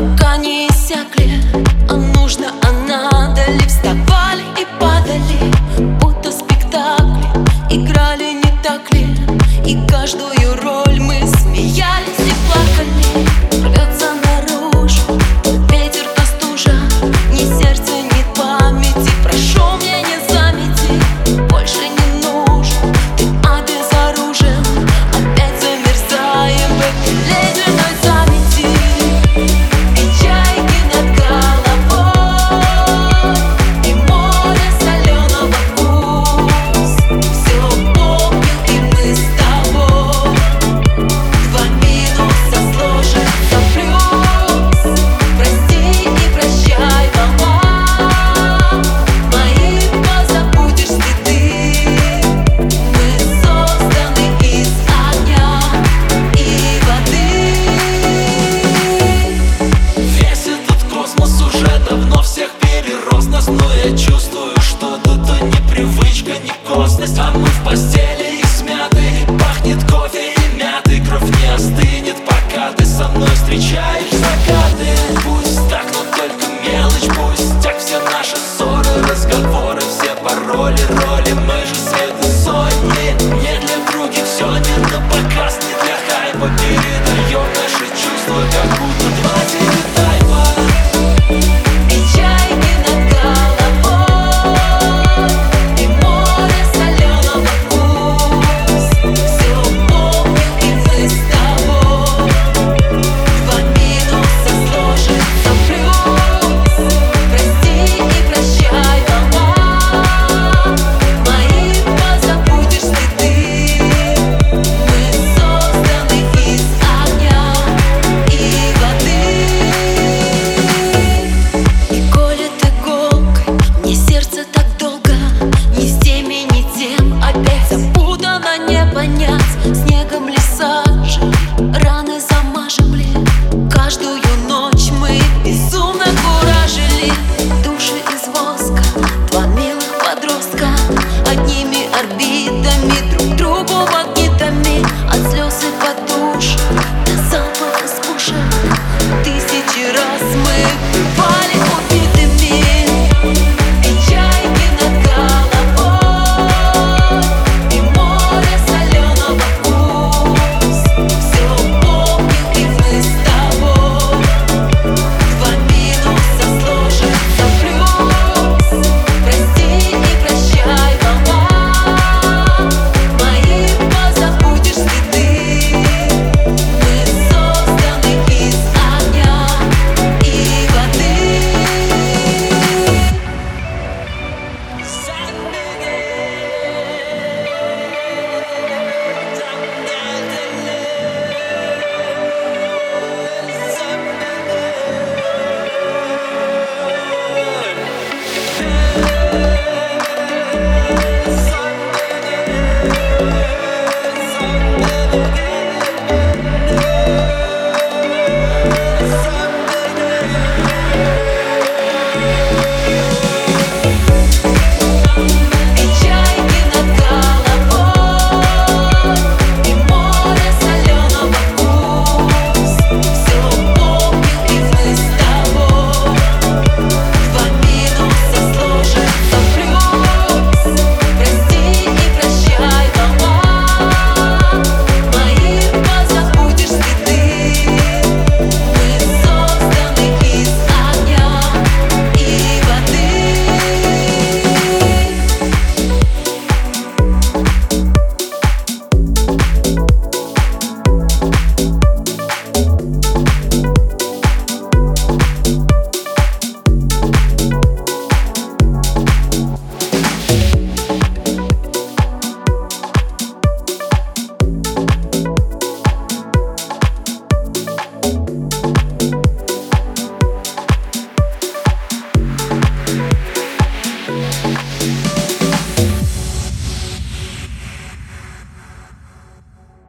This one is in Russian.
пока не иссякли А нужно, а надо. Ли Вставали и падали, будто спектакли. Играли не так ли, и каждую роль непривычка, не А мы в постели и смяты Пахнет кофе и мяты Кровь не остынет, пока ты со мной встречаешь закаты. Пусть так, но только мелочь Пусть так все наши ссоры, разговоры Все пароли, роли, мы же свет и сотни Не для других все не на показ, не для хайпа. Передаем наши чувства, как будто два Между